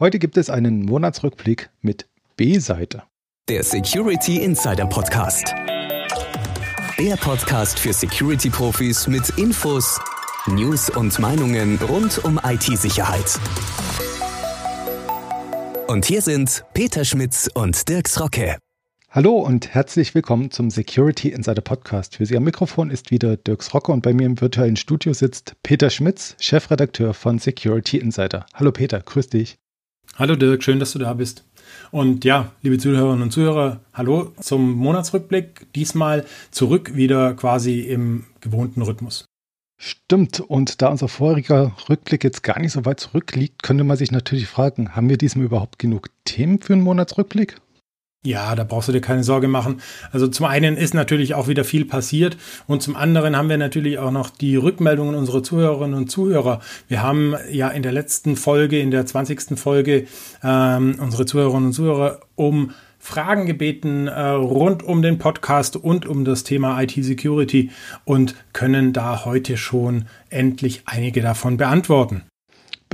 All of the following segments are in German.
Heute gibt es einen Monatsrückblick mit B-Seite. Der Security Insider Podcast. Der Podcast für Security-Profis mit Infos, News und Meinungen rund um IT-Sicherheit. Und hier sind Peter Schmitz und Dirks Rocke. Hallo und herzlich willkommen zum Security Insider Podcast. Für Sie am Mikrofon ist wieder Dirks Rocke und bei mir im virtuellen Studio sitzt Peter Schmitz, Chefredakteur von Security Insider. Hallo Peter, grüß dich. Hallo Dirk, schön, dass du da bist. Und ja, liebe Zuhörerinnen und Zuhörer, hallo zum Monatsrückblick. Diesmal zurück wieder quasi im gewohnten Rhythmus. Stimmt, und da unser voriger Rückblick jetzt gar nicht so weit zurückliegt, könnte man sich natürlich fragen, haben wir diesmal überhaupt genug Themen für einen Monatsrückblick? Ja, da brauchst du dir keine Sorge machen. Also zum einen ist natürlich auch wieder viel passiert und zum anderen haben wir natürlich auch noch die Rückmeldungen unserer Zuhörerinnen und Zuhörer. Wir haben ja in der letzten Folge, in der 20. Folge, ähm, unsere Zuhörerinnen und Zuhörer um Fragen gebeten äh, rund um den Podcast und um das Thema IT-Security und können da heute schon endlich einige davon beantworten.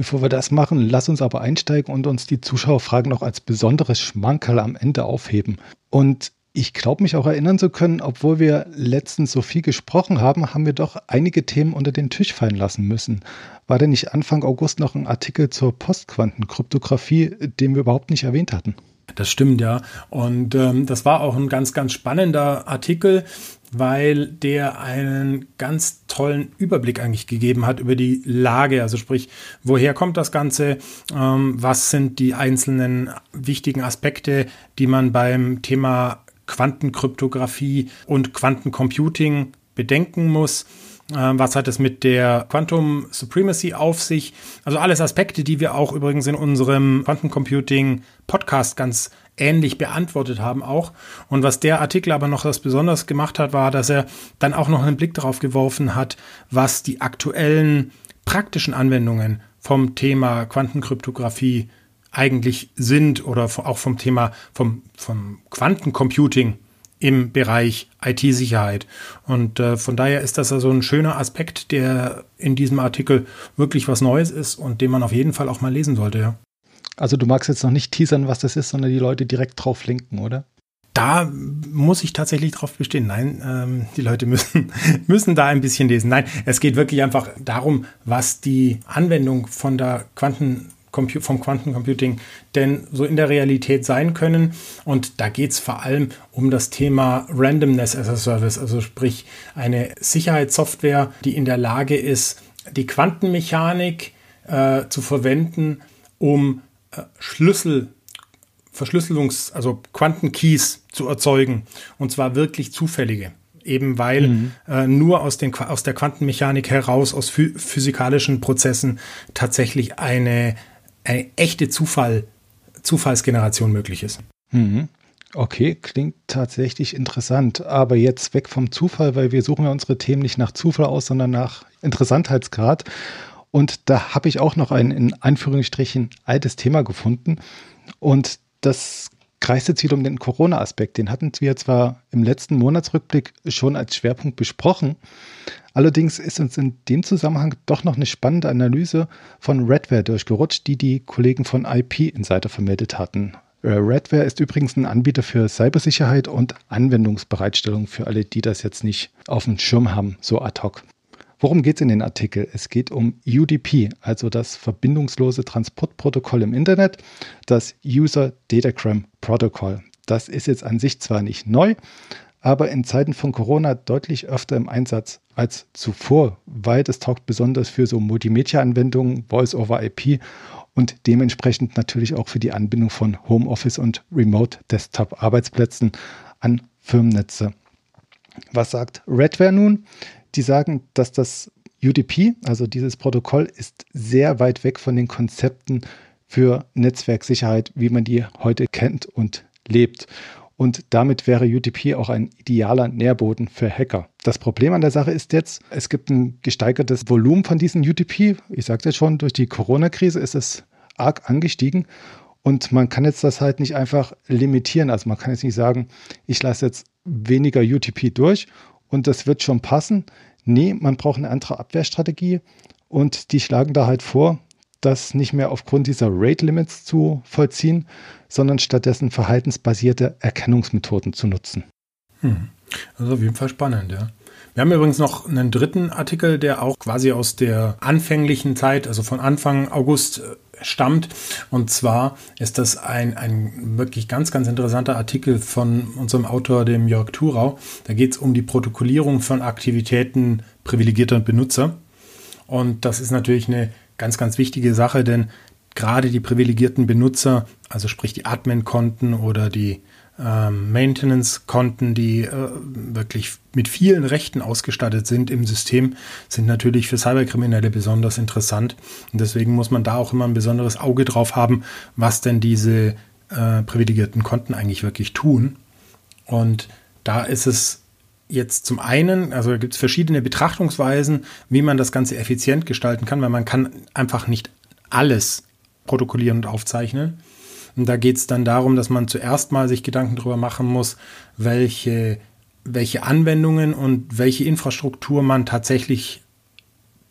Bevor wir das machen, lass uns aber einsteigen und uns die Zuschauerfragen noch als besonderes Schmankerl am Ende aufheben. Und ich glaube mich auch erinnern zu können, obwohl wir letztens so viel gesprochen haben, haben wir doch einige Themen unter den Tisch fallen lassen müssen. War denn nicht Anfang August noch ein Artikel zur Postquantenkryptographie, den wir überhaupt nicht erwähnt hatten? Das stimmt, ja. Und ähm, das war auch ein ganz, ganz spannender Artikel, weil der einen ganz tollen Überblick eigentlich gegeben hat über die Lage. Also sprich, woher kommt das Ganze? Ähm, was sind die einzelnen wichtigen Aspekte, die man beim Thema Quantenkryptographie und Quantencomputing bedenken muss? Ähm, was hat es mit der Quantum Supremacy auf sich? Also alles Aspekte, die wir auch übrigens in unserem Quantencomputing Podcast ganz ähnlich beantwortet haben auch. Und was der Artikel aber noch das besonders gemacht hat, war, dass er dann auch noch einen Blick darauf geworfen hat, was die aktuellen praktischen Anwendungen vom Thema Quantenkryptographie eigentlich sind oder auch vom Thema vom, vom Quantencomputing im Bereich IT-Sicherheit. Und äh, von daher ist das also ein schöner Aspekt, der in diesem Artikel wirklich was Neues ist und den man auf jeden Fall auch mal lesen sollte. Ja. Also du magst jetzt noch nicht teasern, was das ist, sondern die Leute direkt drauf linken, oder? Da muss ich tatsächlich drauf bestehen. Nein, ähm, die Leute müssen, müssen da ein bisschen lesen. Nein, es geht wirklich einfach darum, was die Anwendung von der Quanten vom Quantencomputing denn so in der Realität sein können. Und da geht es vor allem um das Thema Randomness as a Service, also sprich eine Sicherheitssoftware, die in der Lage ist, die Quantenmechanik äh, zu verwenden, um äh, Schlüssel, Verschlüsselungs-, also Quantenkeys zu erzeugen. Und zwar wirklich zufällige. Eben weil mhm. äh, nur aus, den, aus der Quantenmechanik heraus, aus physikalischen Prozessen tatsächlich eine, eine echte Zufall, Zufallsgeneration möglich ist. Mhm. Okay, klingt tatsächlich interessant. Aber jetzt weg vom Zufall, weil wir suchen ja unsere Themen nicht nach Zufall aus, sondern nach Interessantheitsgrad. Und da habe ich auch noch ein in Anführungsstrichen altes Thema gefunden. Und das kreist jetzt wieder um den Corona-Aspekt. Den hatten wir zwar im letzten Monatsrückblick schon als Schwerpunkt besprochen. Allerdings ist uns in dem Zusammenhang doch noch eine spannende Analyse von Redware durchgerutscht, die die Kollegen von IP Insider vermeldet hatten. Äh, Redware ist übrigens ein Anbieter für Cybersicherheit und Anwendungsbereitstellung für alle, die das jetzt nicht auf dem Schirm haben, so ad hoc. Worum geht es in den Artikel? Es geht um UDP, also das verbindungslose Transportprotokoll im Internet, das User Datagram Protocol. Das ist jetzt an sich zwar nicht neu, aber in Zeiten von Corona deutlich öfter im Einsatz als zuvor, weil es taugt besonders für so Multimedia-Anwendungen, Voice-over-IP und dementsprechend natürlich auch für die Anbindung von Homeoffice und Remote-Desktop-Arbeitsplätzen an Firmennetze. Was sagt Redware nun? Die sagen, dass das UDP, also dieses Protokoll, ist sehr weit weg von den Konzepten für Netzwerksicherheit, wie man die heute kennt und lebt. Und damit wäre UDP auch ein idealer Nährboden für Hacker. Das Problem an der Sache ist jetzt, es gibt ein gesteigertes Volumen von diesen UDP. Ich sagte schon, durch die Corona-Krise ist es arg angestiegen. Und man kann jetzt das halt nicht einfach limitieren. Also man kann jetzt nicht sagen, ich lasse jetzt weniger UTP durch und das wird schon passen. Nee, man braucht eine andere Abwehrstrategie und die schlagen da halt vor, das nicht mehr aufgrund dieser Rate Limits zu vollziehen, sondern stattdessen verhaltensbasierte Erkennungsmethoden zu nutzen. Hm. Ist auf jeden Fall spannend, ja. Wir haben übrigens noch einen dritten Artikel, der auch quasi aus der anfänglichen Zeit, also von Anfang August äh, stammt. Und zwar ist das ein, ein wirklich ganz, ganz interessanter Artikel von unserem Autor, dem Jörg Thurau. Da geht es um die Protokollierung von Aktivitäten privilegierter Benutzer. Und das ist natürlich eine ganz, ganz wichtige Sache, denn gerade die privilegierten Benutzer, also sprich die Admin-Konten oder die ähm, Maintenance-Konten, die äh, wirklich mit vielen Rechten ausgestattet sind im System, sind natürlich für Cyberkriminelle besonders interessant. Und deswegen muss man da auch immer ein besonderes Auge drauf haben, was denn diese äh, privilegierten Konten eigentlich wirklich tun. Und da ist es jetzt zum einen, also gibt es verschiedene Betrachtungsweisen, wie man das Ganze effizient gestalten kann, weil man kann einfach nicht alles protokollieren und aufzeichnen. Und da geht es dann darum, dass man zuerst mal sich Gedanken darüber machen muss, welche, welche Anwendungen und welche Infrastruktur man tatsächlich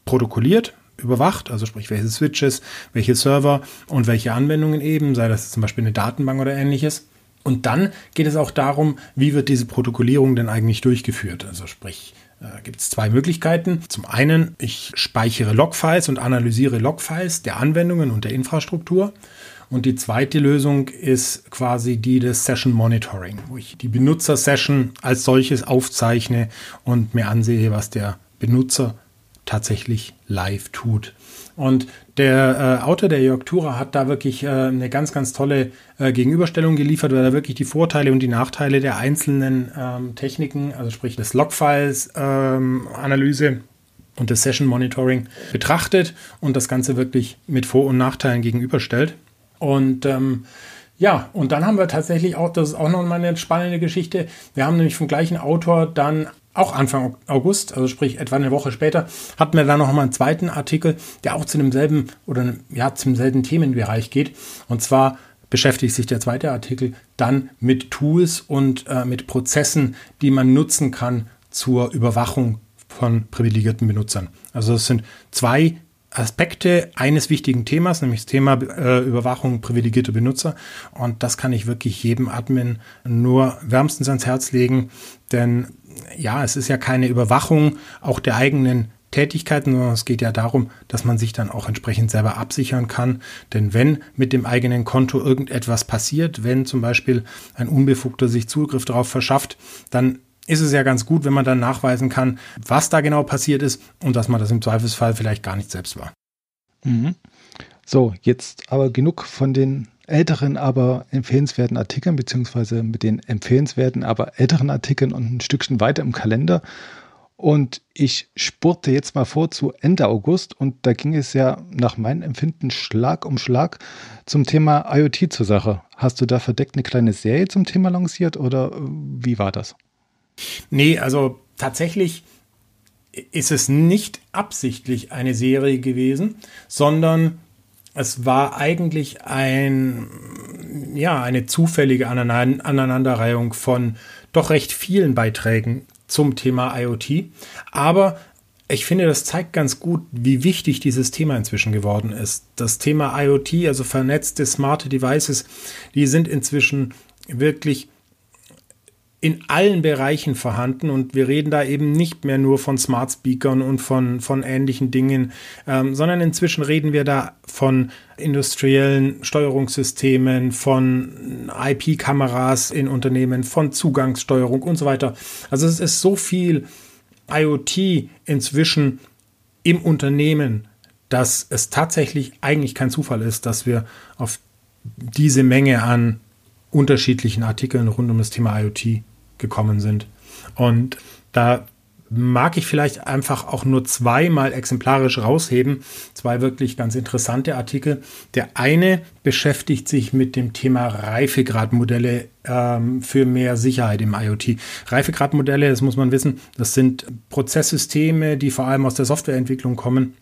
protokolliert, überwacht, also sprich welche Switches, welche Server und welche Anwendungen eben, sei das zum Beispiel eine Datenbank oder ähnliches. Und dann geht es auch darum, wie wird diese Protokollierung denn eigentlich durchgeführt? Also sprich, äh, gibt es zwei Möglichkeiten. Zum einen, ich speichere Logfiles und analysiere Logfiles der Anwendungen und der Infrastruktur. Und die zweite Lösung ist quasi die des Session Monitoring, wo ich die Benutzer-Session als solches aufzeichne und mir ansehe, was der Benutzer tatsächlich live tut. Und der äh, Autor, der Jörg Thurer, hat da wirklich äh, eine ganz, ganz tolle äh, Gegenüberstellung geliefert, weil er wirklich die Vorteile und die Nachteile der einzelnen ähm, Techniken, also sprich des Logfiles, ähm, und des Session Monitoring betrachtet und das Ganze wirklich mit Vor- und Nachteilen gegenüberstellt. Und ähm, ja, und dann haben wir tatsächlich auch, das ist auch noch mal eine spannende Geschichte. Wir haben nämlich vom gleichen Autor dann auch Anfang August, also sprich etwa eine Woche später, hatten wir dann noch mal einen zweiten Artikel, der auch zu demselben oder ja zum selben Themenbereich geht. Und zwar beschäftigt sich der zweite Artikel dann mit Tools und äh, mit Prozessen, die man nutzen kann zur Überwachung von privilegierten Benutzern. Also es sind zwei Aspekte eines wichtigen Themas, nämlich das Thema äh, Überwachung privilegierter Benutzer. Und das kann ich wirklich jedem Admin nur wärmstens ans Herz legen, denn ja, es ist ja keine Überwachung auch der eigenen Tätigkeiten, sondern es geht ja darum, dass man sich dann auch entsprechend selber absichern kann. Denn wenn mit dem eigenen Konto irgendetwas passiert, wenn zum Beispiel ein Unbefugter sich Zugriff darauf verschafft, dann ist es ja ganz gut, wenn man dann nachweisen kann, was da genau passiert ist und dass man das im Zweifelsfall vielleicht gar nicht selbst war. Mhm. So, jetzt aber genug von den älteren, aber empfehlenswerten Artikeln, beziehungsweise mit den empfehlenswerten, aber älteren Artikeln und ein Stückchen weiter im Kalender. Und ich spurte jetzt mal vor zu Ende August und da ging es ja nach meinem Empfinden Schlag um Schlag zum Thema IoT zur Sache. Hast du da verdeckt eine kleine Serie zum Thema lanciert oder wie war das? Nee, also tatsächlich ist es nicht absichtlich eine Serie gewesen, sondern es war eigentlich ein, ja, eine zufällige Aneinanderreihung von doch recht vielen Beiträgen zum Thema IoT. Aber ich finde, das zeigt ganz gut, wie wichtig dieses Thema inzwischen geworden ist. Das Thema IoT, also vernetzte smarte Devices, die sind inzwischen wirklich in allen Bereichen vorhanden und wir reden da eben nicht mehr nur von Smart Speakern und von, von ähnlichen Dingen, ähm, sondern inzwischen reden wir da von industriellen Steuerungssystemen, von IP-Kameras in Unternehmen, von Zugangssteuerung und so weiter. Also es ist so viel IoT inzwischen im Unternehmen, dass es tatsächlich eigentlich kein Zufall ist, dass wir auf diese Menge an unterschiedlichen Artikeln rund um das Thema IoT gekommen sind. Und da mag ich vielleicht einfach auch nur zweimal exemplarisch rausheben. Zwei wirklich ganz interessante Artikel. Der eine beschäftigt sich mit dem Thema Reifegradmodelle ähm, für mehr Sicherheit im IoT. Reifegradmodelle, das muss man wissen, das sind Prozesssysteme, die vor allem aus der Softwareentwicklung kommen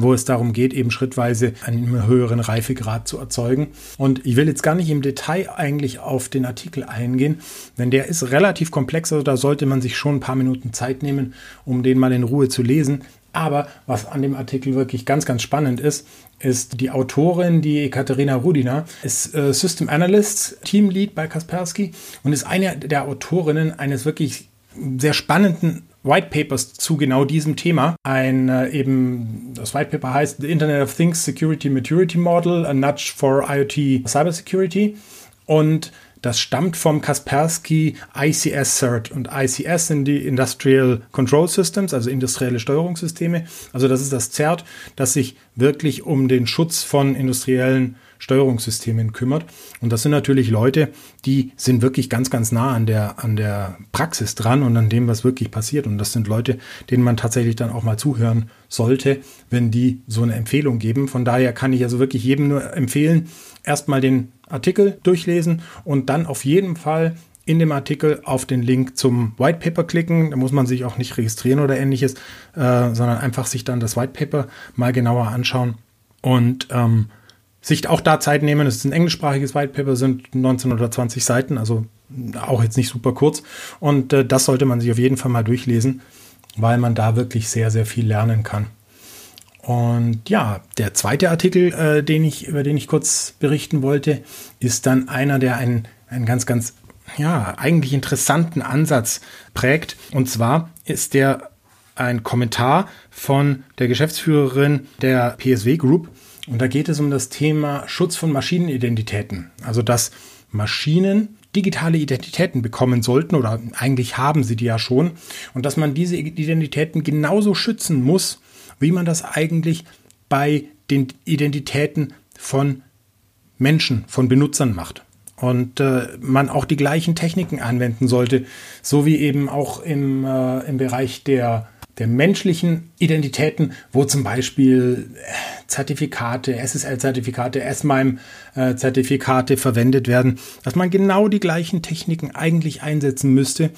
wo es darum geht, eben schrittweise einen höheren Reifegrad zu erzeugen. Und ich will jetzt gar nicht im Detail eigentlich auf den Artikel eingehen, denn der ist relativ komplex, also da sollte man sich schon ein paar Minuten Zeit nehmen, um den mal in Ruhe zu lesen. Aber was an dem Artikel wirklich ganz, ganz spannend ist, ist die Autorin, die Katharina Rudina, ist äh, System Analyst, Teamlead bei Kaspersky und ist eine der Autorinnen eines wirklich sehr spannenden White Papers zu genau diesem Thema. Ein äh, eben, das White Paper heißt The Internet of Things Security Maturity Model, a Nudge for IoT Cybersecurity. Und das stammt vom Kaspersky ICS CERT und ICS sind die Industrial Control Systems, also industrielle Steuerungssysteme. Also das ist das CERT, das sich wirklich um den Schutz von industriellen Steuerungssystemen kümmert. Und das sind natürlich Leute, die sind wirklich ganz, ganz nah an der, an der Praxis dran und an dem, was wirklich passiert. Und das sind Leute, denen man tatsächlich dann auch mal zuhören sollte, wenn die so eine Empfehlung geben. Von daher kann ich also wirklich jedem nur empfehlen, erstmal den Artikel durchlesen und dann auf jeden Fall in dem Artikel auf den Link zum White Paper klicken. Da muss man sich auch nicht registrieren oder ähnliches, äh, sondern einfach sich dann das White Paper mal genauer anschauen und ähm, sich auch da Zeit nehmen. Es ist ein englischsprachiges White Paper, sind 19 oder 20 Seiten, also auch jetzt nicht super kurz. Und äh, das sollte man sich auf jeden Fall mal durchlesen, weil man da wirklich sehr, sehr viel lernen kann. Und ja, der zweite Artikel, äh, den ich, über den ich kurz berichten wollte, ist dann einer, der einen, einen ganz, ganz, ja, eigentlich interessanten Ansatz prägt. Und zwar ist der ein Kommentar von der Geschäftsführerin der PSW Group. Und da geht es um das Thema Schutz von Maschinenidentitäten. Also, dass Maschinen digitale Identitäten bekommen sollten oder eigentlich haben sie die ja schon. Und dass man diese Identitäten genauso schützen muss, wie man das eigentlich bei den Identitäten von Menschen, von Benutzern macht. Und äh, man auch die gleichen Techniken anwenden sollte, so wie eben auch im, äh, im Bereich der, der menschlichen Identitäten, wo zum Beispiel äh, Zertifikate, SSL-Zertifikate, S-MIME-Zertifikate verwendet werden, dass man genau die gleichen Techniken eigentlich einsetzen müsste,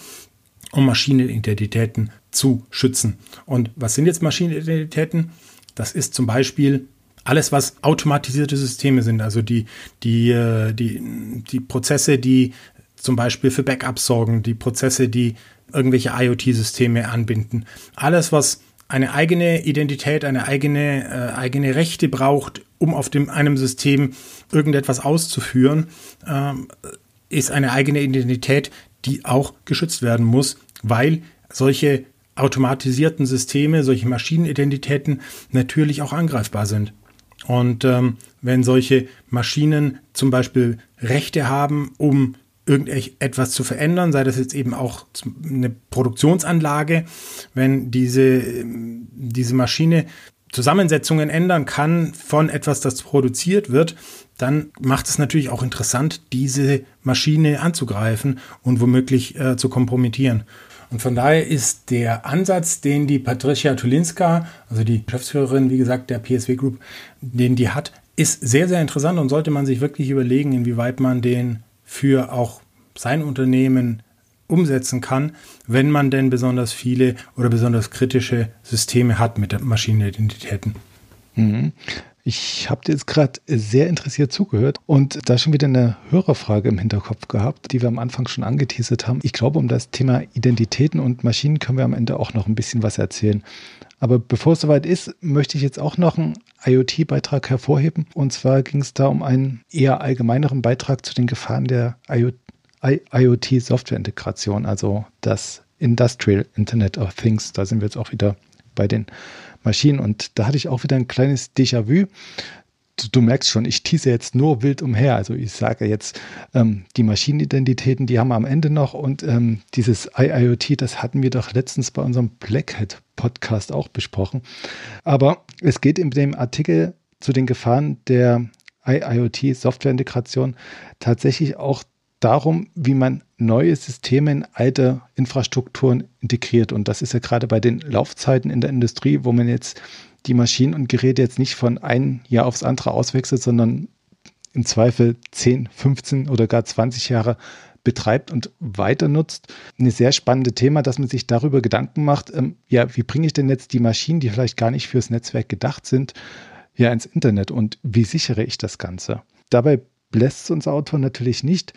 um Maschinenidentitäten zu schützen. Und was sind jetzt Maschinenidentitäten? Das ist zum Beispiel alles, was automatisierte Systeme sind, also die, die, äh, die, die Prozesse, die zum Beispiel für Backups sorgen, die Prozesse, die irgendwelche IoT-Systeme anbinden. Alles, was eine eigene Identität, eine eigene, äh, eigene Rechte braucht, um auf dem, einem System irgendetwas auszuführen, äh, ist eine eigene Identität, die auch geschützt werden muss, weil solche automatisierten Systeme, solche Maschinenidentitäten natürlich auch angreifbar sind. Und ähm, wenn solche Maschinen zum Beispiel Rechte haben, um irgendetwas zu verändern, sei das jetzt eben auch eine Produktionsanlage, wenn diese, diese Maschine Zusammensetzungen ändern kann von etwas, das produziert wird, dann macht es natürlich auch interessant, diese Maschine anzugreifen und womöglich äh, zu kompromittieren. Und von daher ist der Ansatz, den die Patricia Tulinska, also die Geschäftsführerin, wie gesagt, der PSW Group, den die hat, ist sehr, sehr interessant und sollte man sich wirklich überlegen, inwieweit man den für auch sein Unternehmen umsetzen kann, wenn man denn besonders viele oder besonders kritische Systeme hat mit Maschinenidentitäten. Mhm. Ich habe dir jetzt gerade sehr interessiert zugehört und da schon wieder eine Hörerfrage im Hinterkopf gehabt, die wir am Anfang schon angeteasert haben. Ich glaube, um das Thema Identitäten und Maschinen können wir am Ende auch noch ein bisschen was erzählen. Aber bevor es soweit ist, möchte ich jetzt auch noch einen IoT-Beitrag hervorheben. Und zwar ging es da um einen eher allgemeineren Beitrag zu den Gefahren der IoT-Software-Integration, also das Industrial Internet of Things. Da sind wir jetzt auch wieder bei den Maschinen. Und da hatte ich auch wieder ein kleines Déjà-vu. Du, du, merkst schon, ich tease jetzt nur wild umher. Also ich sage jetzt, ähm, die Maschinenidentitäten, die haben wir am Ende noch und ähm, dieses IIoT, das hatten wir doch letztens bei unserem Blackhead Podcast auch besprochen. Aber es geht in dem Artikel zu den Gefahren der IIoT Softwareintegration tatsächlich auch darum, wie man neue Systeme in alte Infrastrukturen integriert. Und das ist ja gerade bei den Laufzeiten in der Industrie, wo man jetzt die Maschinen und Geräte jetzt nicht von einem Jahr aufs andere auswechselt, sondern im Zweifel 10, 15 oder gar 20 Jahre betreibt und weiter nutzt. Ein sehr spannendes Thema, dass man sich darüber Gedanken macht, ähm, ja, wie bringe ich denn jetzt die Maschinen, die vielleicht gar nicht fürs Netzwerk gedacht sind, ja ins Internet und wie sichere ich das Ganze? Dabei lässt es uns Autor natürlich nicht,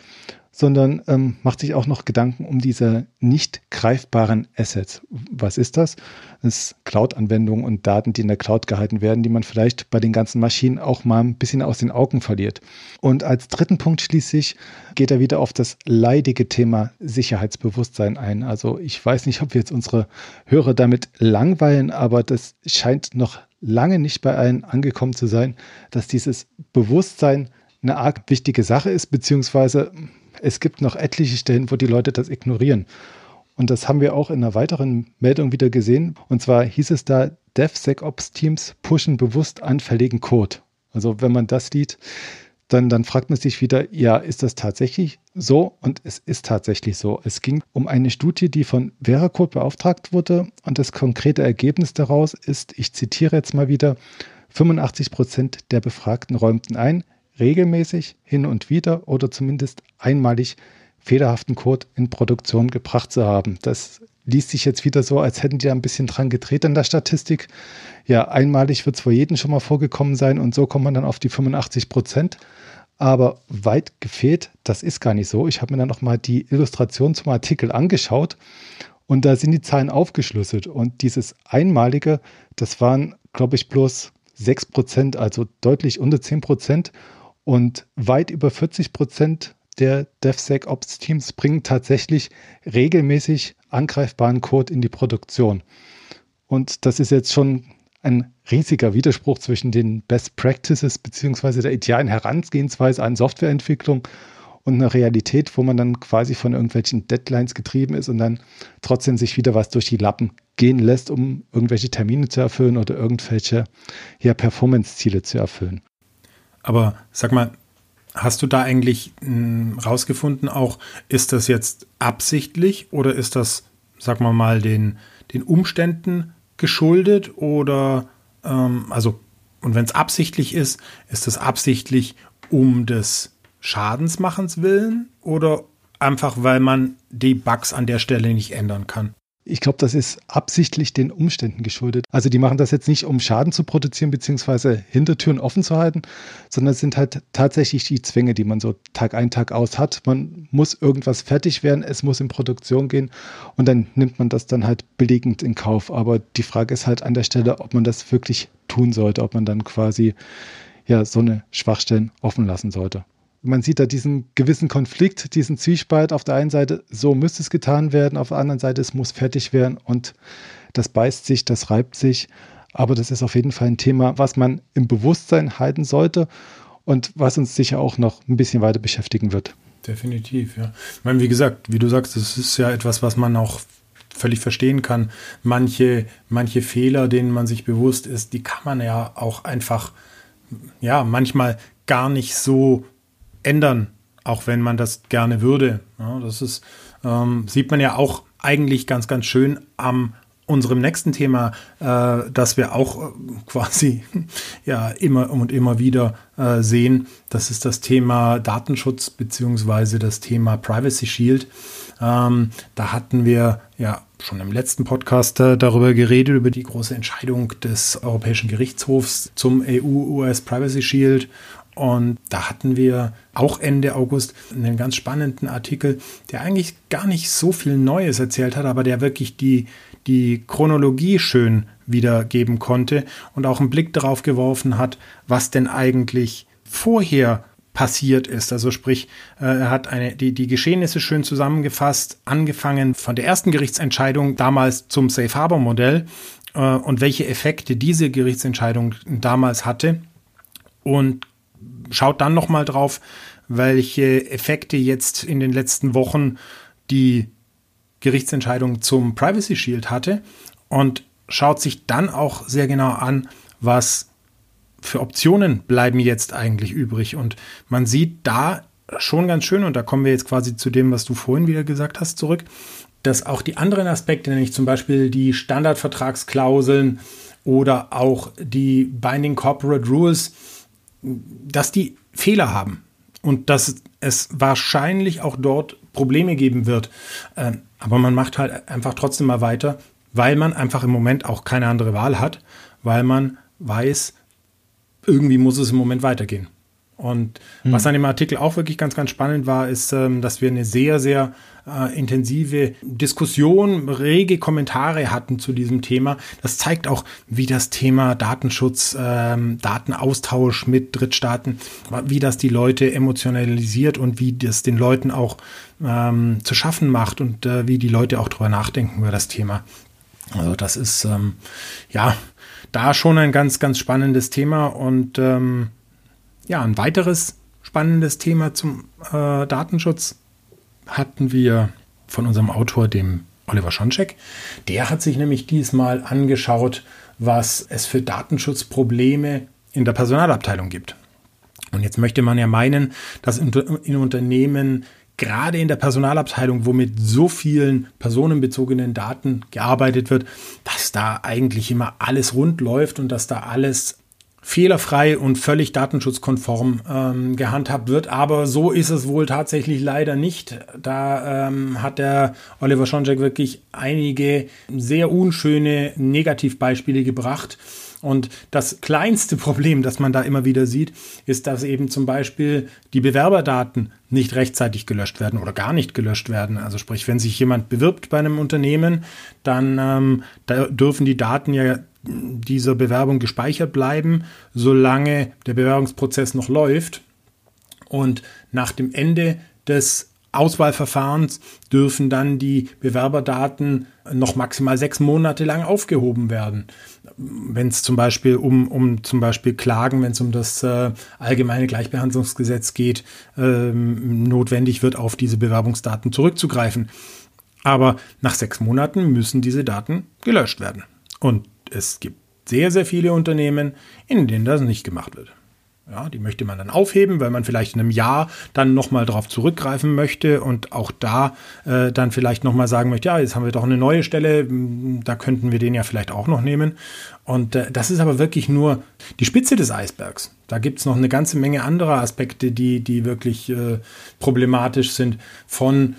sondern ähm, macht sich auch noch Gedanken um diese nicht greifbaren Assets. Was ist das? Das ist Cloud-Anwendungen und Daten, die in der Cloud gehalten werden, die man vielleicht bei den ganzen Maschinen auch mal ein bisschen aus den Augen verliert. Und als dritten Punkt schließlich geht er wieder auf das leidige Thema Sicherheitsbewusstsein ein. Also ich weiß nicht, ob wir jetzt unsere Hörer damit langweilen, aber das scheint noch lange nicht bei allen angekommen zu sein, dass dieses Bewusstsein eine arg wichtige Sache ist, beziehungsweise es gibt noch etliche Stellen, wo die Leute das ignorieren. Und das haben wir auch in einer weiteren Meldung wieder gesehen. Und zwar hieß es da, DevSecOps-Teams pushen bewusst anfälligen Code. Also wenn man das sieht, dann, dann fragt man sich wieder, ja, ist das tatsächlich so? Und es ist tatsächlich so. Es ging um eine Studie, die von Veracode beauftragt wurde. Und das konkrete Ergebnis daraus ist, ich zitiere jetzt mal wieder, 85 Prozent der Befragten räumten ein, regelmäßig hin und wieder oder zumindest einmalig fehlerhaften Code in Produktion gebracht zu haben. Das liest sich jetzt wieder so, als hätten die ein bisschen dran gedreht in der Statistik. Ja, einmalig wird es vor jedem schon mal vorgekommen sein und so kommt man dann auf die 85 Prozent. Aber weit gefehlt, das ist gar nicht so. Ich habe mir dann nochmal die Illustration zum Artikel angeschaut und da sind die Zahlen aufgeschlüsselt. Und dieses Einmalige, das waren, glaube ich, bloß 6 Prozent, also deutlich unter 10 Prozent. Und weit über 40 Prozent der DevSecOps-Teams bringen tatsächlich regelmäßig angreifbaren Code in die Produktion. Und das ist jetzt schon ein riesiger Widerspruch zwischen den Best Practices beziehungsweise der idealen Herangehensweise an Softwareentwicklung und einer Realität, wo man dann quasi von irgendwelchen Deadlines getrieben ist und dann trotzdem sich wieder was durch die Lappen gehen lässt, um irgendwelche Termine zu erfüllen oder irgendwelche ja, Performance-Ziele zu erfüllen. Aber sag mal, hast du da eigentlich hm, rausgefunden auch, ist das jetzt absichtlich oder ist das, sag mal mal, den, den Umständen geschuldet oder, ähm, also, und wenn es absichtlich ist, ist das absichtlich um des Schadensmachens willen oder einfach, weil man die Bugs an der Stelle nicht ändern kann? Ich glaube, das ist absichtlich den Umständen geschuldet. Also die machen das jetzt nicht, um Schaden zu produzieren beziehungsweise Hintertüren offen zu halten, sondern es sind halt tatsächlich die Zwänge, die man so Tag ein, Tag aus hat. Man muss irgendwas fertig werden, es muss in Produktion gehen und dann nimmt man das dann halt billigend in Kauf. Aber die Frage ist halt an der Stelle, ob man das wirklich tun sollte, ob man dann quasi ja so eine Schwachstellen offen lassen sollte man sieht da diesen gewissen Konflikt, diesen Zwiespalt. Auf der einen Seite, so müsste es getan werden, auf der anderen Seite, es muss fertig werden und das beißt sich, das reibt sich. Aber das ist auf jeden Fall ein Thema, was man im Bewusstsein halten sollte und was uns sicher auch noch ein bisschen weiter beschäftigen wird. Definitiv, ja. Ich meine, wie gesagt, wie du sagst, das ist ja etwas, was man auch völlig verstehen kann. Manche, manche Fehler, denen man sich bewusst ist, die kann man ja auch einfach, ja, manchmal gar nicht so ändern, auch wenn man das gerne würde. Ja, das ist, ähm, sieht man ja auch eigentlich ganz, ganz schön am unserem nächsten Thema, äh, das wir auch äh, quasi ja immer und immer wieder äh, sehen. Das ist das Thema Datenschutz beziehungsweise das Thema Privacy Shield. Ähm, da hatten wir ja schon im letzten Podcast äh, darüber geredet, über die große Entscheidung des Europäischen Gerichtshofs zum EU-US Privacy Shield und da hatten wir auch Ende August einen ganz spannenden Artikel, der eigentlich gar nicht so viel Neues erzählt hat, aber der wirklich die, die Chronologie schön wiedergeben konnte und auch einen Blick darauf geworfen hat, was denn eigentlich vorher passiert ist. Also sprich, äh, er hat eine, die, die Geschehnisse schön zusammengefasst, angefangen von der ersten Gerichtsentscheidung damals zum Safe Harbor Modell äh, und welche Effekte diese Gerichtsentscheidung damals hatte und schaut dann nochmal drauf, welche Effekte jetzt in den letzten Wochen die Gerichtsentscheidung zum Privacy Shield hatte und schaut sich dann auch sehr genau an, was für Optionen bleiben jetzt eigentlich übrig. Und man sieht da schon ganz schön, und da kommen wir jetzt quasi zu dem, was du vorhin wieder gesagt hast, zurück, dass auch die anderen Aspekte, nämlich zum Beispiel die Standardvertragsklauseln oder auch die Binding Corporate Rules, dass die Fehler haben und dass es wahrscheinlich auch dort Probleme geben wird. Ähm, aber man macht halt einfach trotzdem mal weiter, weil man einfach im Moment auch keine andere Wahl hat, weil man weiß, irgendwie muss es im Moment weitergehen. Und mhm. was an dem Artikel auch wirklich ganz, ganz spannend war, ist, ähm, dass wir eine sehr, sehr äh, intensive Diskussion, rege Kommentare hatten zu diesem Thema. Das zeigt auch, wie das Thema Datenschutz, ähm, Datenaustausch mit Drittstaaten, wie das die Leute emotionalisiert und wie das den Leuten auch ähm, zu schaffen macht und äh, wie die Leute auch drüber nachdenken über das Thema. Also das ist ähm, ja da schon ein ganz, ganz spannendes Thema und ähm, ja, ein weiteres spannendes Thema zum äh, Datenschutz hatten wir von unserem Autor, dem Oliver Schoncheck. Der hat sich nämlich diesmal angeschaut, was es für Datenschutzprobleme in der Personalabteilung gibt. Und jetzt möchte man ja meinen, dass in, in Unternehmen gerade in der Personalabteilung, wo mit so vielen personenbezogenen Daten gearbeitet wird, dass da eigentlich immer alles rund läuft und dass da alles fehlerfrei und völlig datenschutzkonform ähm, gehandhabt wird. Aber so ist es wohl tatsächlich leider nicht. Da ähm, hat der Oliver Schoncheck wirklich einige sehr unschöne Negativbeispiele gebracht. Und das kleinste Problem, das man da immer wieder sieht, ist, dass eben zum Beispiel die Bewerberdaten nicht rechtzeitig gelöscht werden oder gar nicht gelöscht werden. Also sprich, wenn sich jemand bewirbt bei einem Unternehmen, dann ähm, da dürfen die Daten ja dieser Bewerbung gespeichert bleiben, solange der Bewerbungsprozess noch läuft. Und nach dem Ende des Auswahlverfahrens dürfen dann die Bewerberdaten noch maximal sechs Monate lang aufgehoben werden. Wenn es zum Beispiel um, um zum Beispiel Klagen, wenn es um das äh, allgemeine Gleichbehandlungsgesetz geht, ähm, notwendig wird, auf diese Bewerbungsdaten zurückzugreifen. Aber nach sechs Monaten müssen diese Daten gelöscht werden. Und es gibt sehr, sehr viele Unternehmen, in denen das nicht gemacht wird. Ja, die möchte man dann aufheben, weil man vielleicht in einem Jahr dann nochmal darauf zurückgreifen möchte und auch da äh, dann vielleicht nochmal sagen möchte, ja, jetzt haben wir doch eine neue Stelle, da könnten wir den ja vielleicht auch noch nehmen. Und äh, das ist aber wirklich nur die Spitze des Eisbergs. Da gibt es noch eine ganze Menge anderer Aspekte, die, die wirklich äh, problematisch sind. Von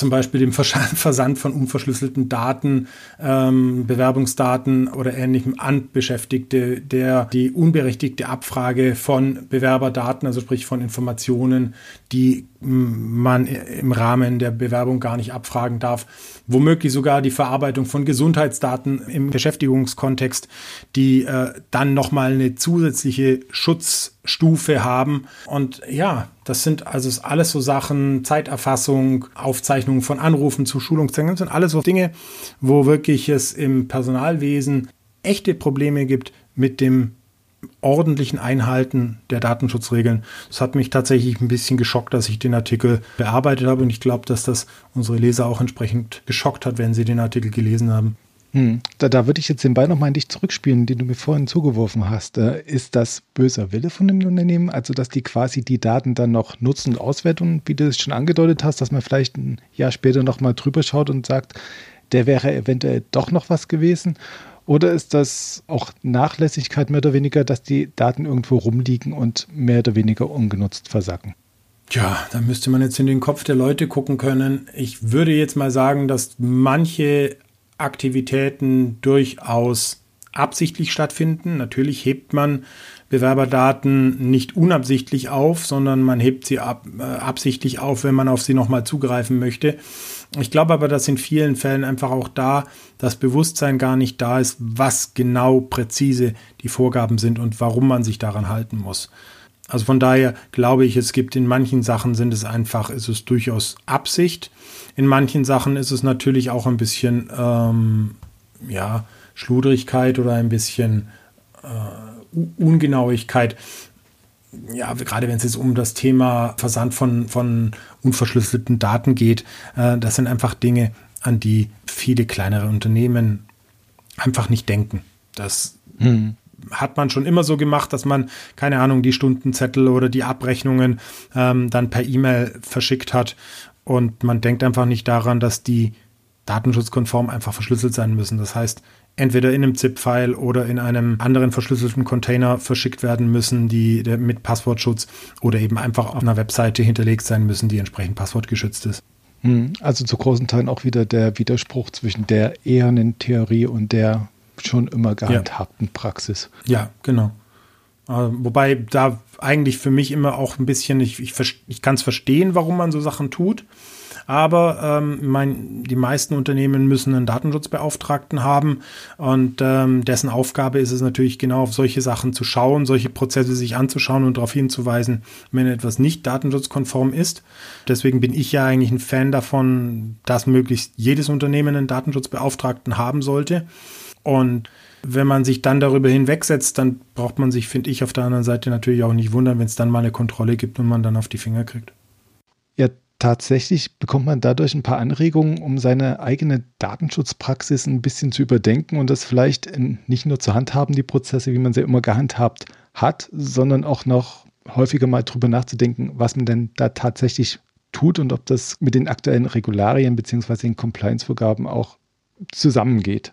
zum Beispiel dem Versand von unverschlüsselten Daten, ähm, Bewerbungsdaten oder ähnlichem an Beschäftigte, der die unberechtigte Abfrage von Bewerberdaten, also sprich von Informationen, die man im Rahmen der Bewerbung gar nicht abfragen darf. Womöglich sogar die Verarbeitung von Gesundheitsdaten im Beschäftigungskontext, die äh, dann nochmal eine zusätzliche Schutzstufe haben. Und ja, das sind also alles so Sachen, Zeiterfassung, Aufzeichnungen von Anrufen zu Schulungszentren, sind alles so Dinge, wo wirklich es im Personalwesen echte Probleme gibt mit dem ordentlichen Einhalten der Datenschutzregeln. Das hat mich tatsächlich ein bisschen geschockt, dass ich den Artikel bearbeitet habe und ich glaube, dass das unsere Leser auch entsprechend geschockt hat, wenn sie den Artikel gelesen haben. Hm. Da, da würde ich jetzt den Ball nochmal an dich zurückspielen, den du mir vorhin zugeworfen hast. Äh, ist das böser Wille von dem Unternehmen? Also, dass die quasi die Daten dann noch nutzen und auswerten, wie du es schon angedeutet hast, dass man vielleicht ein Jahr später nochmal drüber schaut und sagt, der wäre eventuell doch noch was gewesen? Oder ist das auch Nachlässigkeit mehr oder weniger, dass die Daten irgendwo rumliegen und mehr oder weniger ungenutzt versacken? Ja, da müsste man jetzt in den Kopf der Leute gucken können. Ich würde jetzt mal sagen, dass manche Aktivitäten durchaus absichtlich stattfinden. Natürlich hebt man Bewerberdaten nicht unabsichtlich auf, sondern man hebt sie ab, äh, absichtlich auf, wenn man auf sie nochmal zugreifen möchte. Ich glaube aber, dass in vielen Fällen einfach auch da das Bewusstsein gar nicht da ist, was genau präzise die Vorgaben sind und warum man sich daran halten muss. Also von daher glaube ich, es gibt in manchen Sachen sind es einfach, ist es durchaus Absicht. In manchen Sachen ist es natürlich auch ein bisschen, ähm, ja, Schludrigkeit oder ein bisschen äh, Ungenauigkeit ja, gerade wenn es jetzt um das Thema Versand von, von unverschlüsselten Daten geht, äh, das sind einfach Dinge, an die viele kleinere Unternehmen einfach nicht denken. Das hm. Hat man schon immer so gemacht, dass man, keine Ahnung, die Stundenzettel oder die Abrechnungen ähm, dann per E-Mail verschickt hat. Und man denkt einfach nicht daran, dass die datenschutzkonform einfach verschlüsselt sein müssen. Das heißt, entweder in einem ZIP-File oder in einem anderen verschlüsselten Container verschickt werden müssen, die mit Passwortschutz oder eben einfach auf einer Webseite hinterlegt sein müssen, die entsprechend passwortgeschützt ist. Hm, also zu großen Teilen auch wieder der Widerspruch zwischen der ehernen Theorie und der schon immer gehandhabten ja. Praxis. Ja, genau. wobei da eigentlich für mich immer auch ein bisschen, ich, ich, ich kann es verstehen, warum man so Sachen tut. Aber ähm, mein, die meisten Unternehmen müssen einen Datenschutzbeauftragten haben und ähm, dessen Aufgabe ist es natürlich genau auf solche Sachen zu schauen, solche Prozesse sich anzuschauen und darauf hinzuweisen, wenn etwas nicht datenschutzkonform ist. Deswegen bin ich ja eigentlich ein Fan davon, dass möglichst jedes Unternehmen einen Datenschutzbeauftragten haben sollte. Und wenn man sich dann darüber hinwegsetzt, dann braucht man sich, finde ich, auf der anderen Seite natürlich auch nicht wundern, wenn es dann mal eine Kontrolle gibt und man dann auf die Finger kriegt. Ja, tatsächlich bekommt man dadurch ein paar Anregungen, um seine eigene Datenschutzpraxis ein bisschen zu überdenken und das vielleicht nicht nur zu handhaben, die Prozesse, wie man sie immer gehandhabt hat, sondern auch noch häufiger mal drüber nachzudenken, was man denn da tatsächlich tut und ob das mit den aktuellen Regularien bzw. den Compliance-Vorgaben auch zusammengeht.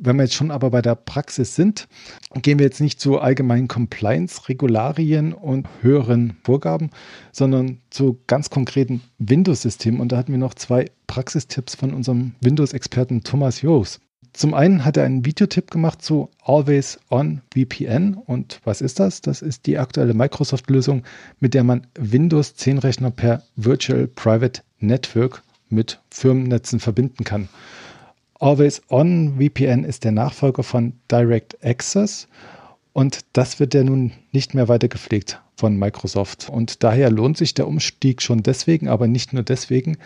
Wenn wir jetzt schon aber bei der Praxis sind, gehen wir jetzt nicht zu allgemeinen Compliance-Regularien und höheren Vorgaben, sondern zu ganz konkreten Windows-Systemen. Und da hatten wir noch zwei Praxistipps von unserem Windows-Experten Thomas Joos. Zum einen hat er einen Videotipp gemacht zu Always On VPN. Und was ist das? Das ist die aktuelle Microsoft-Lösung, mit der man Windows 10 Rechner per Virtual Private Network mit Firmennetzen verbinden kann. Always On VPN ist der Nachfolger von Direct Access und das wird ja nun nicht mehr weiter gepflegt von Microsoft. Und daher lohnt sich der Umstieg schon deswegen, aber nicht nur deswegen,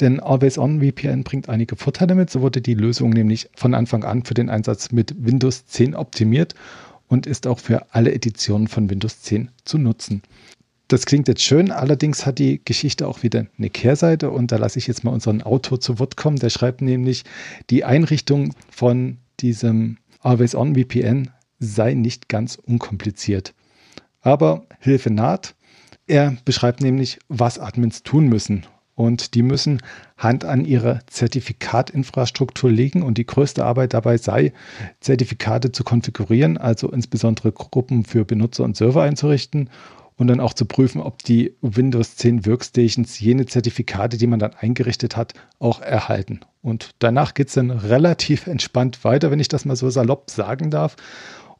denn Always On VPN bringt einige Vorteile mit. So wurde die Lösung nämlich von Anfang an für den Einsatz mit Windows 10 optimiert und ist auch für alle Editionen von Windows 10 zu nutzen. Das klingt jetzt schön, allerdings hat die Geschichte auch wieder eine Kehrseite und da lasse ich jetzt mal unseren Autor zu Wort kommen. Der schreibt nämlich, die Einrichtung von diesem Always-On VPN sei nicht ganz unkompliziert. Aber Hilfe naht. Er beschreibt nämlich, was Admins tun müssen. Und die müssen Hand an ihre Zertifikatinfrastruktur legen und die größte Arbeit dabei sei, Zertifikate zu konfigurieren, also insbesondere Gruppen für Benutzer und Server einzurichten und dann auch zu prüfen, ob die Windows 10 Workstations jene Zertifikate, die man dann eingerichtet hat, auch erhalten. Und danach geht es dann relativ entspannt weiter, wenn ich das mal so salopp sagen darf.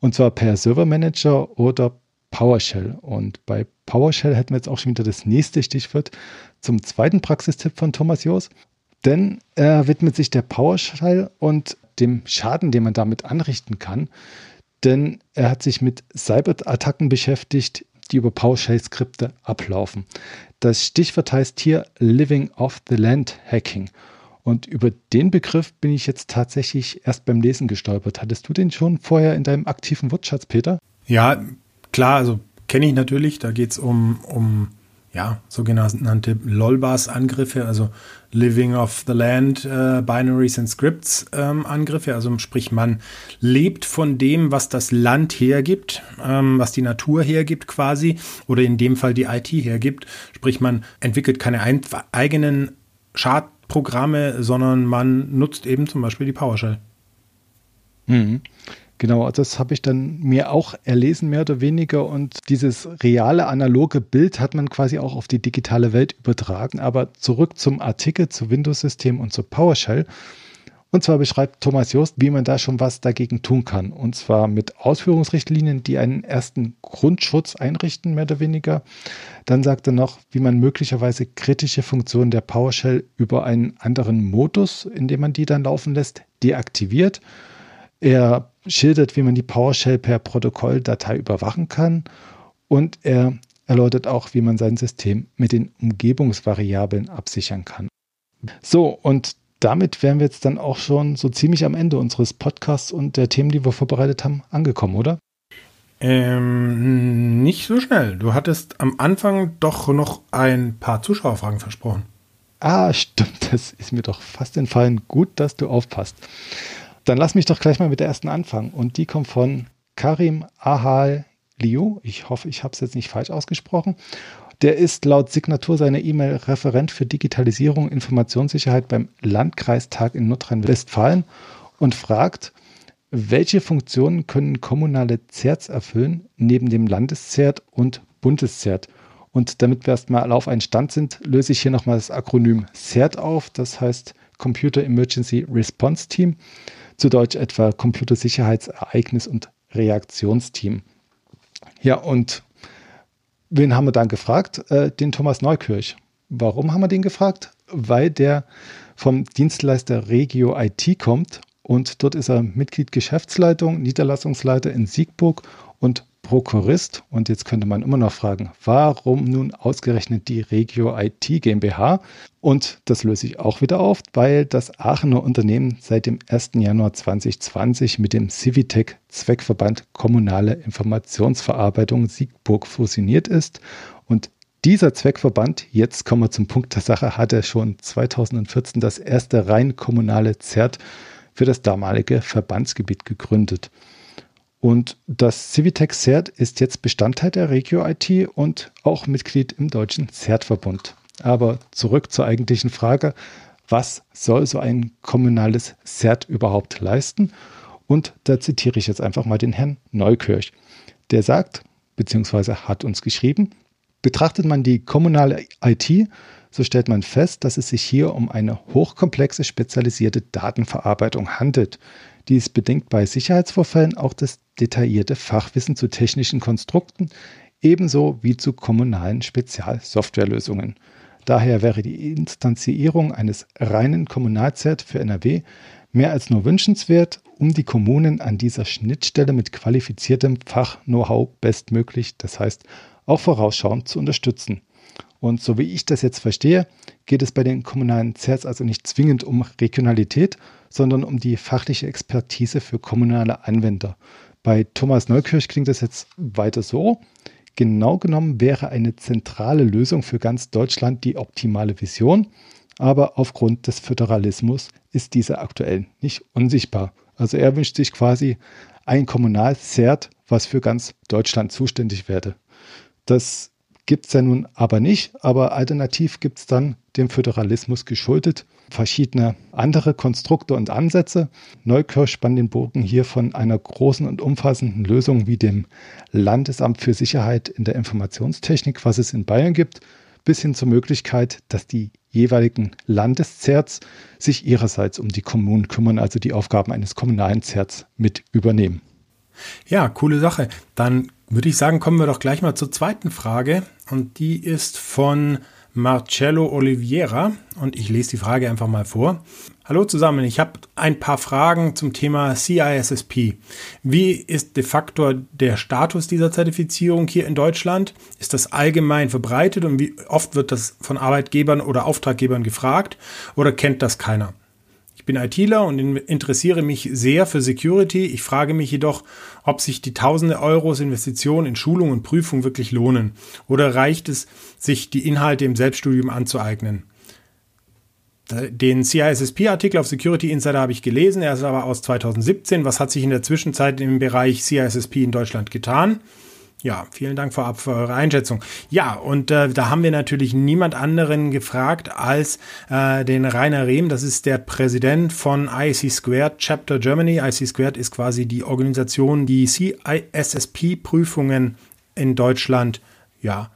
Und zwar per Server Manager oder PowerShell. Und bei PowerShell hätten wir jetzt auch schon wieder das nächste Stichwort zum zweiten Praxistipp von Thomas Joos. Denn er widmet sich der PowerShell und dem Schaden, den man damit anrichten kann. Denn er hat sich mit Cyberattacken beschäftigt, die über PowerShell-Skripte ablaufen. Das Stichwort heißt hier Living off the Land Hacking. Und über den Begriff bin ich jetzt tatsächlich erst beim Lesen gestolpert. Hattest du den schon vorher in deinem aktiven Wortschatz, Peter? Ja, klar, also kenne ich natürlich. Da geht es um, um ja, sogenannte LOLBAS-Angriffe, also Living of the Land, äh, Binaries and Scripts ähm, Angriffe. Also sprich, man lebt von dem, was das Land hergibt, ähm, was die Natur hergibt quasi, oder in dem Fall die IT hergibt. Sprich, man entwickelt keine ein eigenen Schadprogramme, sondern man nutzt eben zum Beispiel die PowerShell. Mhm. Genau, das habe ich dann mir auch erlesen, mehr oder weniger. Und dieses reale, analoge Bild hat man quasi auch auf die digitale Welt übertragen. Aber zurück zum Artikel, zu Windows-System und zu PowerShell. Und zwar beschreibt Thomas Jost, wie man da schon was dagegen tun kann. Und zwar mit Ausführungsrichtlinien, die einen ersten Grundschutz einrichten, mehr oder weniger. Dann sagt er noch, wie man möglicherweise kritische Funktionen der PowerShell über einen anderen Modus, in dem man die dann laufen lässt, deaktiviert. Er schildert, wie man die PowerShell per Protokolldatei überwachen kann und er erläutert auch, wie man sein System mit den Umgebungsvariablen absichern kann. So, und damit wären wir jetzt dann auch schon so ziemlich am Ende unseres Podcasts und der Themen, die wir vorbereitet haben, angekommen, oder? Ähm, nicht so schnell. Du hattest am Anfang doch noch ein paar Zuschauerfragen versprochen. Ah, stimmt. Das ist mir doch fast entfallen. Gut, dass du aufpasst. Dann lass mich doch gleich mal mit der ersten anfangen. Und die kommt von Karim Ahal Liu. Ich hoffe, ich habe es jetzt nicht falsch ausgesprochen. Der ist laut Signatur seiner E-Mail Referent für Digitalisierung und Informationssicherheit beim Landkreistag in Nordrhein-Westfalen und fragt, welche Funktionen können kommunale CERTs erfüllen, neben dem Landeszert und Bundeszert? Und damit wir erstmal auf einen Stand sind, löse ich hier nochmal das Akronym CERT auf, das heißt Computer Emergency Response Team zu Deutsch etwa Computersicherheitsereignis und Reaktionsteam. Ja, und wen haben wir dann gefragt? Äh, den Thomas Neukirch. Warum haben wir den gefragt? Weil der vom Dienstleister Regio IT kommt und dort ist er Mitglied Geschäftsleitung, Niederlassungsleiter in Siegburg und Prokurist. Und jetzt könnte man immer noch fragen, warum nun ausgerechnet die Regio IT GmbH? Und das löse ich auch wieder auf, weil das Aachener Unternehmen seit dem 1. Januar 2020 mit dem Civitec Zweckverband Kommunale Informationsverarbeitung Siegburg fusioniert ist. Und dieser Zweckverband, jetzt kommen wir zum Punkt der Sache, hatte schon 2014 das erste rein kommunale ZERT für das damalige Verbandsgebiet gegründet. Und das Civitec CERT ist jetzt Bestandteil der Regio IT und auch Mitglied im deutschen CERT-Verbund. Aber zurück zur eigentlichen Frage, was soll so ein kommunales CERT überhaupt leisten? Und da zitiere ich jetzt einfach mal den Herrn Neukirch. Der sagt, beziehungsweise hat uns geschrieben, betrachtet man die kommunale IT, so stellt man fest, dass es sich hier um eine hochkomplexe spezialisierte Datenverarbeitung handelt. Dies bedingt bei Sicherheitsvorfällen auch das detaillierte Fachwissen zu technischen Konstrukten, ebenso wie zu kommunalen Spezialsoftwarelösungen. Daher wäre die Instanzierung eines reinen Kommunalzert für NRW mehr als nur wünschenswert, um die Kommunen an dieser Schnittstelle mit qualifiziertem Fach-Know-how bestmöglich, das heißt auch vorausschauend zu unterstützen. Und so wie ich das jetzt verstehe, geht es bei den kommunalen CERTs also nicht zwingend um Regionalität, sondern um die fachliche Expertise für kommunale Anwender. Bei Thomas Neukirch klingt das jetzt weiter so. Genau genommen wäre eine zentrale Lösung für ganz Deutschland die optimale Vision, aber aufgrund des Föderalismus ist diese aktuell nicht unsichtbar. Also er wünscht sich quasi ein Kommunalzert, was für ganz Deutschland zuständig werde. Das gibt es ja nun aber nicht, aber alternativ gibt es dann dem Föderalismus geschuldet verschiedene andere Konstrukte und Ansätze. Neukirch spann den Bogen hier von einer großen und umfassenden Lösung wie dem Landesamt für Sicherheit in der Informationstechnik, was es in Bayern gibt, bis hin zur Möglichkeit, dass die jeweiligen Landeszerts sich ihrerseits um die Kommunen kümmern, also die Aufgaben eines kommunalen Zerts mit übernehmen. Ja, coole Sache. Dann würde ich sagen, kommen wir doch gleich mal zur zweiten Frage. Und die ist von Marcello Oliveira und ich lese die Frage einfach mal vor. Hallo zusammen, ich habe ein paar Fragen zum Thema CISSP. Wie ist de facto der Status dieser Zertifizierung hier in Deutschland? Ist das allgemein verbreitet und wie oft wird das von Arbeitgebern oder Auftraggebern gefragt oder kennt das keiner? Ich bin ITler und interessiere mich sehr für Security. Ich frage mich jedoch, ob sich die tausende Euros Investition in Schulung und Prüfung wirklich lohnen. Oder reicht es, sich die Inhalte im Selbststudium anzueignen? Den CISSP-Artikel auf Security Insider habe ich gelesen, er ist aber aus 2017. Was hat sich in der Zwischenzeit im Bereich CISSP in Deutschland getan? Ja, vielen Dank vorab für eure Einschätzung. Ja, und äh, da haben wir natürlich niemand anderen gefragt als äh, den Rainer Rehm. Das ist der Präsident von IC Squared Chapter Germany. IC Squared ist quasi die Organisation, die CISSP-Prüfungen in Deutschland ja,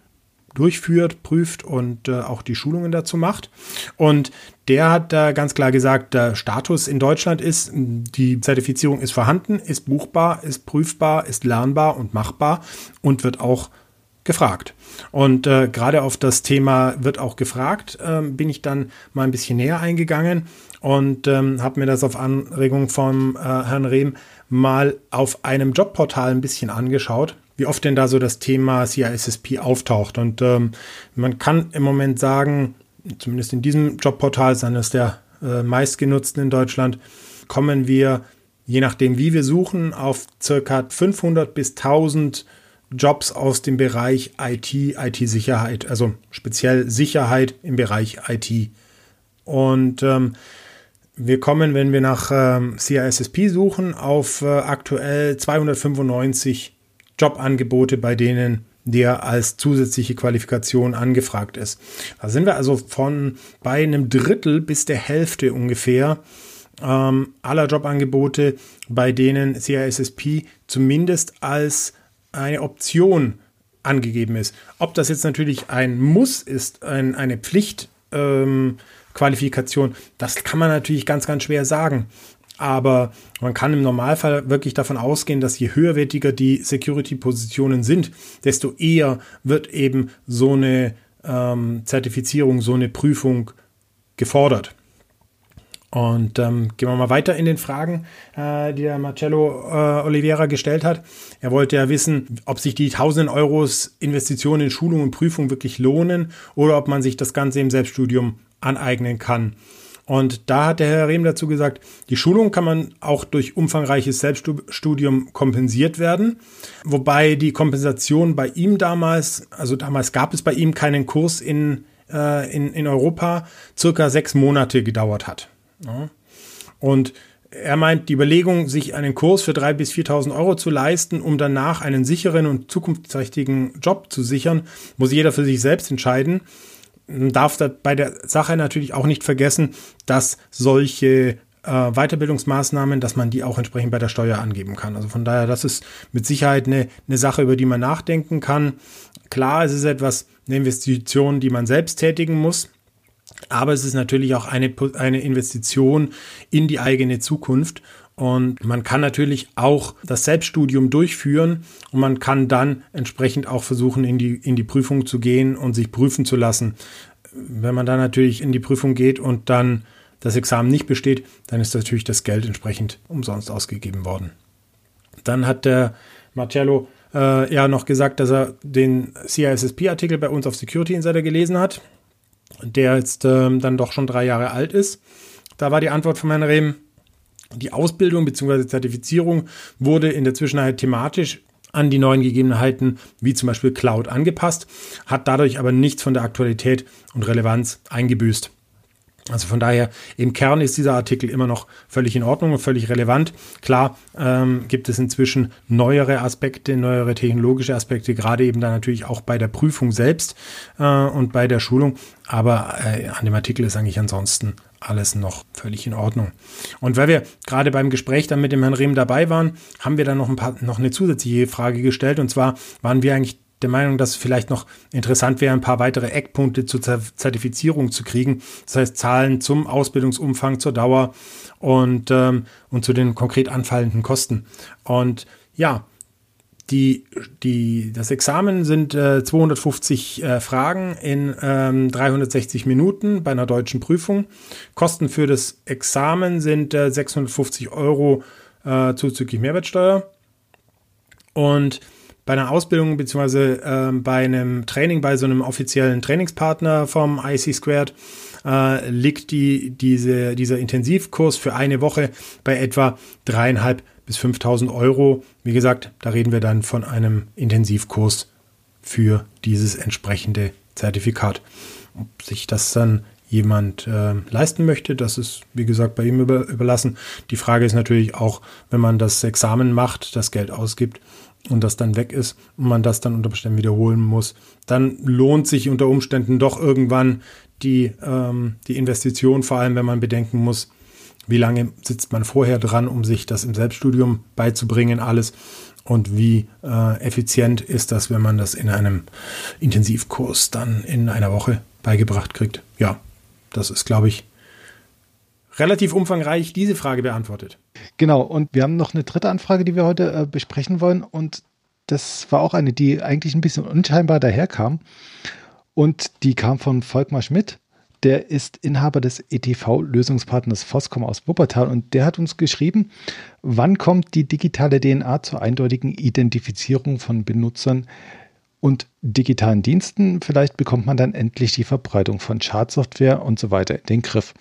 durchführt, prüft und äh, auch die Schulungen dazu macht. Und der hat da ganz klar gesagt, der Status in Deutschland ist, die Zertifizierung ist vorhanden, ist buchbar, ist prüfbar, ist lernbar und machbar und wird auch gefragt. Und äh, gerade auf das Thema wird auch gefragt, äh, bin ich dann mal ein bisschen näher eingegangen und ähm, habe mir das auf Anregung vom äh, Herrn Rehm mal auf einem Jobportal ein bisschen angeschaut wie oft denn da so das Thema CISSP auftaucht. Und ähm, man kann im Moment sagen, zumindest in diesem Jobportal, ist eines der äh, meistgenutzten in Deutschland, kommen wir, je nachdem wie wir suchen, auf circa 500 bis 1000 Jobs aus dem Bereich IT, IT-Sicherheit, also speziell Sicherheit im Bereich IT. Und ähm, wir kommen, wenn wir nach ähm, CISSP suchen, auf äh, aktuell 295 Jobangebote, bei denen der als zusätzliche Qualifikation angefragt ist. Da sind wir also von bei einem Drittel bis der Hälfte ungefähr ähm, aller Jobangebote, bei denen CISSP zumindest als eine Option angegeben ist. Ob das jetzt natürlich ein Muss ist, ein, eine Pflichtqualifikation, ähm, das kann man natürlich ganz, ganz schwer sagen. Aber man kann im Normalfall wirklich davon ausgehen, dass je höherwertiger die Security-Positionen sind, desto eher wird eben so eine ähm, Zertifizierung, so eine Prüfung gefordert. Und ähm, gehen wir mal weiter in den Fragen, äh, die der Marcello äh, Oliveira gestellt hat. Er wollte ja wissen, ob sich die tausenden Euros Investitionen in Schulung und Prüfung wirklich lohnen oder ob man sich das Ganze im Selbststudium aneignen kann. Und da hat der Herr Rehm dazu gesagt, die Schulung kann man auch durch umfangreiches Selbststudium kompensiert werden. Wobei die Kompensation bei ihm damals, also damals gab es bei ihm keinen Kurs in, äh, in, in Europa, circa sechs Monate gedauert hat. Ja. Und er meint, die Überlegung, sich einen Kurs für 3.000 bis 4.000 Euro zu leisten, um danach einen sicheren und zukunftsträchtigen Job zu sichern, muss jeder für sich selbst entscheiden. Man darf da bei der Sache natürlich auch nicht vergessen, dass solche äh, Weiterbildungsmaßnahmen, dass man die auch entsprechend bei der Steuer angeben kann. Also von daher, das ist mit Sicherheit eine, eine Sache, über die man nachdenken kann. Klar, es ist etwas, eine Investition, die man selbst tätigen muss. Aber es ist natürlich auch eine, eine Investition in die eigene Zukunft. Und man kann natürlich auch das Selbststudium durchführen und man kann dann entsprechend auch versuchen, in die, in die Prüfung zu gehen und sich prüfen zu lassen. Wenn man dann natürlich in die Prüfung geht und dann das Examen nicht besteht, dann ist natürlich das Geld entsprechend umsonst ausgegeben worden. Dann hat der Marcello äh, ja noch gesagt, dass er den CISSP-Artikel bei uns auf Security Insider gelesen hat der jetzt ähm, dann doch schon drei Jahre alt ist. Da war die Antwort von Herrn Rehm, die Ausbildung bzw. Zertifizierung wurde in der Zwischenzeit thematisch an die neuen Gegebenheiten wie zum Beispiel Cloud angepasst, hat dadurch aber nichts von der Aktualität und Relevanz eingebüßt. Also von daher, im Kern ist dieser Artikel immer noch völlig in Ordnung und völlig relevant. Klar ähm, gibt es inzwischen neuere Aspekte, neuere technologische Aspekte, gerade eben dann natürlich auch bei der Prüfung selbst äh, und bei der Schulung. Aber äh, an dem Artikel ist eigentlich ansonsten alles noch völlig in Ordnung. Und weil wir gerade beim Gespräch dann mit dem Herrn Rehm dabei waren, haben wir dann noch ein paar, noch eine zusätzliche Frage gestellt. Und zwar waren wir eigentlich der Meinung, dass es vielleicht noch interessant wäre, ein paar weitere Eckpunkte zur Zertifizierung zu kriegen. Das heißt, Zahlen zum Ausbildungsumfang, zur Dauer und, ähm, und zu den konkret anfallenden Kosten. Und ja, die, die, das Examen sind äh, 250 äh, Fragen in ähm, 360 Minuten bei einer deutschen Prüfung. Kosten für das Examen sind äh, 650 Euro äh, zuzüglich Mehrwertsteuer. Und bei einer Ausbildung beziehungsweise äh, bei einem Training bei so einem offiziellen Trainingspartner vom IC Squared äh, liegt die, diese, dieser Intensivkurs für eine Woche bei etwa dreieinhalb bis 5.000 Euro. Wie gesagt, da reden wir dann von einem Intensivkurs für dieses entsprechende Zertifikat. Ob sich das dann jemand äh, leisten möchte, das ist, wie gesagt, bei ihm über, überlassen. Die Frage ist natürlich auch, wenn man das Examen macht, das Geld ausgibt, und das dann weg ist und man das dann unter Umständen wiederholen muss, dann lohnt sich unter Umständen doch irgendwann die, ähm, die Investition, vor allem wenn man bedenken muss, wie lange sitzt man vorher dran, um sich das im Selbststudium beizubringen, alles und wie äh, effizient ist das, wenn man das in einem Intensivkurs dann in einer Woche beigebracht kriegt. Ja, das ist, glaube ich, relativ umfangreich diese Frage beantwortet. Genau, und wir haben noch eine dritte Anfrage, die wir heute äh, besprechen wollen. Und das war auch eine, die eigentlich ein bisschen unscheinbar daherkam. Und die kam von Volkmar Schmidt. Der ist Inhaber des ETV-Lösungspartners Foscom aus Wuppertal und der hat uns geschrieben, wann kommt die digitale DNA zur eindeutigen Identifizierung von Benutzern und digitalen Diensten? Vielleicht bekommt man dann endlich die Verbreitung von Schadsoftware und so weiter in den Griff.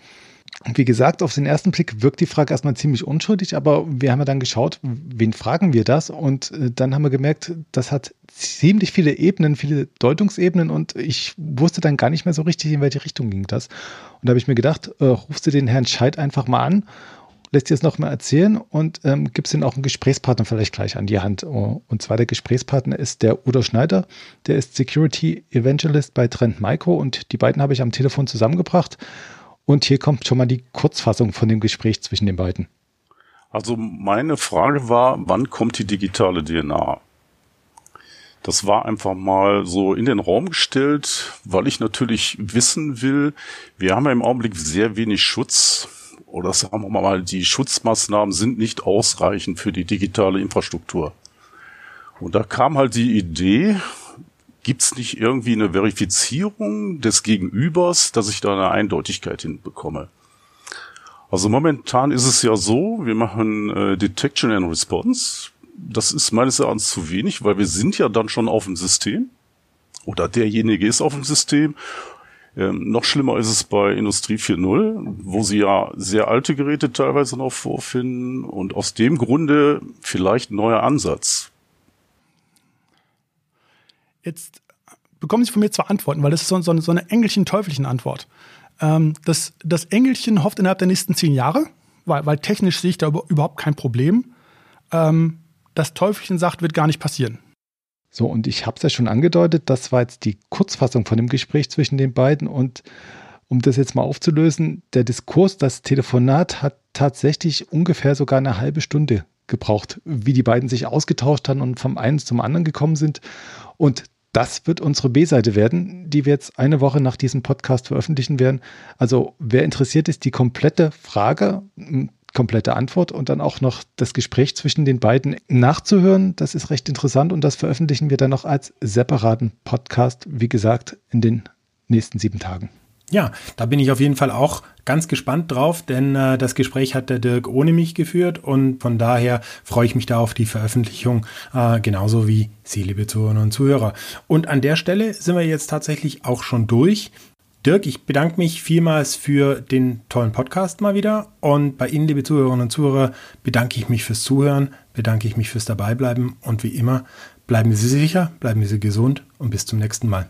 Wie gesagt, auf den ersten Blick wirkt die Frage erstmal ziemlich unschuldig, aber wir haben ja dann geschaut, wen fragen wir das? Und äh, dann haben wir gemerkt, das hat ziemlich viele Ebenen, viele Deutungsebenen und ich wusste dann gar nicht mehr so richtig, in welche Richtung ging das. Und da habe ich mir gedacht, äh, rufst du den Herrn Scheid einfach mal an, lässt dir es nochmal erzählen und ähm, gibst ihm auch einen Gesprächspartner vielleicht gleich an die Hand. Und zwar der Gesprächspartner ist der Udo Schneider, der ist Security Evangelist bei Trend Micro und die beiden habe ich am Telefon zusammengebracht. Und hier kommt schon mal die Kurzfassung von dem Gespräch zwischen den beiden. Also meine Frage war, wann kommt die digitale DNA? Das war einfach mal so in den Raum gestellt, weil ich natürlich wissen will, wir haben ja im Augenblick sehr wenig Schutz oder sagen wir mal, die Schutzmaßnahmen sind nicht ausreichend für die digitale Infrastruktur. Und da kam halt die Idee, gibt es nicht irgendwie eine Verifizierung des Gegenübers, dass ich da eine Eindeutigkeit hinbekomme? Also momentan ist es ja so, wir machen äh, Detection and Response. Das ist meines Erachtens zu wenig, weil wir sind ja dann schon auf dem System oder derjenige ist auf dem System. Ähm, noch schlimmer ist es bei Industrie 4.0, wo sie ja sehr alte Geräte teilweise noch vorfinden und aus dem Grunde vielleicht ein neuer Ansatz. Jetzt bekommen Sie von mir zwei Antworten, weil das ist so, so, so eine engelchen-teuflichen Antwort. Ähm, das, das Engelchen hofft innerhalb der nächsten zehn Jahre, weil, weil technisch sehe ich da überhaupt kein Problem. Ähm, das Teufelchen sagt, wird gar nicht passieren. So, und ich habe es ja schon angedeutet, das war jetzt die Kurzfassung von dem Gespräch zwischen den beiden. Und um das jetzt mal aufzulösen, der Diskurs, das Telefonat hat tatsächlich ungefähr sogar eine halbe Stunde gebraucht, wie die beiden sich ausgetauscht haben und vom einen zum anderen gekommen sind. Und das wird unsere B-Seite werden, die wir jetzt eine Woche nach diesem Podcast veröffentlichen werden. Also wer interessiert ist, die komplette Frage, komplette Antwort und dann auch noch das Gespräch zwischen den beiden nachzuhören, das ist recht interessant und das veröffentlichen wir dann noch als separaten Podcast, wie gesagt, in den nächsten sieben Tagen. Ja, da bin ich auf jeden Fall auch ganz gespannt drauf, denn äh, das Gespräch hat der Dirk ohne mich geführt und von daher freue ich mich da auf die Veröffentlichung, äh, genauso wie Sie, liebe Zuhörerinnen und Zuhörer. Und an der Stelle sind wir jetzt tatsächlich auch schon durch. Dirk, ich bedanke mich vielmals für den tollen Podcast mal wieder und bei Ihnen, liebe Zuhörerinnen und Zuhörer, bedanke ich mich fürs Zuhören, bedanke ich mich fürs Dabeibleiben und wie immer, bleiben Sie sicher, bleiben Sie gesund und bis zum nächsten Mal.